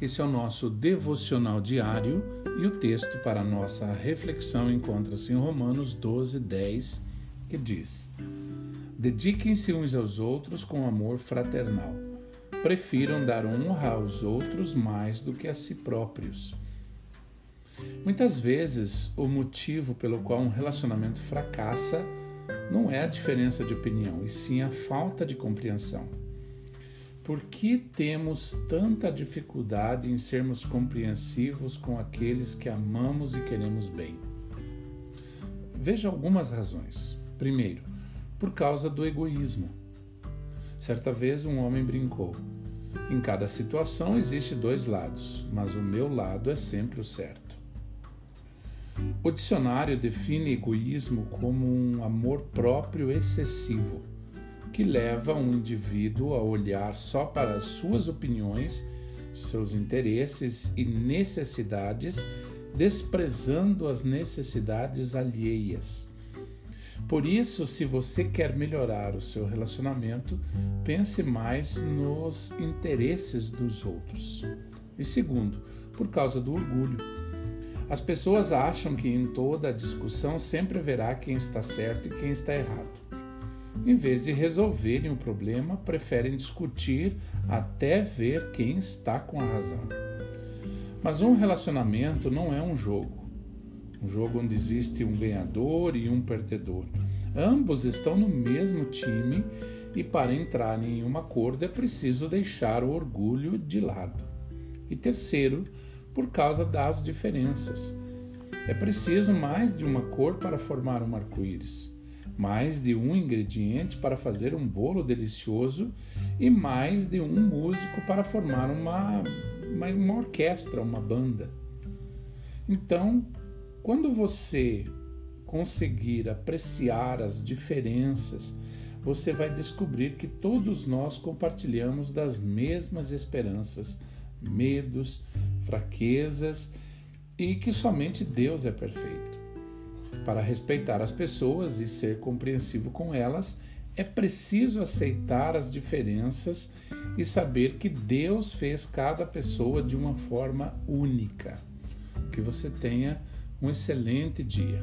Esse é o nosso devocional diário e o texto para nossa reflexão encontra-se em Romanos 12, 10, que diz: Dediquem-se uns aos outros com amor fraternal. Prefiram dar honra aos outros mais do que a si próprios. Muitas vezes, o motivo pelo qual um relacionamento fracassa não é a diferença de opinião, e sim a falta de compreensão. Por que temos tanta dificuldade em sermos compreensivos com aqueles que amamos e queremos bem? Veja algumas razões. Primeiro, por causa do egoísmo. Certa vez um homem brincou: em cada situação existe dois lados, mas o meu lado é sempre o certo. O dicionário define egoísmo como um amor próprio excessivo que leva um indivíduo a olhar só para as suas opiniões, seus interesses e necessidades, desprezando as necessidades alheias. Por isso, se você quer melhorar o seu relacionamento, pense mais nos interesses dos outros. E segundo, por causa do orgulho. As pessoas acham que em toda discussão sempre haverá quem está certo e quem está errado. Em vez de resolverem o problema, preferem discutir até ver quem está com a razão. Mas um relacionamento não é um jogo. Um jogo onde existe um ganhador e um perdedor. Ambos estão no mesmo time e para entrar em um acordo é preciso deixar o orgulho de lado. E terceiro, por causa das diferenças. É preciso mais de uma cor para formar um arco-íris mais de um ingrediente para fazer um bolo delicioso e mais de um músico para formar uma, uma, uma orquestra, uma banda. Então, quando você conseguir apreciar as diferenças, você vai descobrir que todos nós compartilhamos das mesmas esperanças, medos, fraquezas e que somente Deus é perfeito. Para respeitar as pessoas e ser compreensivo com elas, é preciso aceitar as diferenças e saber que Deus fez cada pessoa de uma forma única. Que você tenha um excelente dia.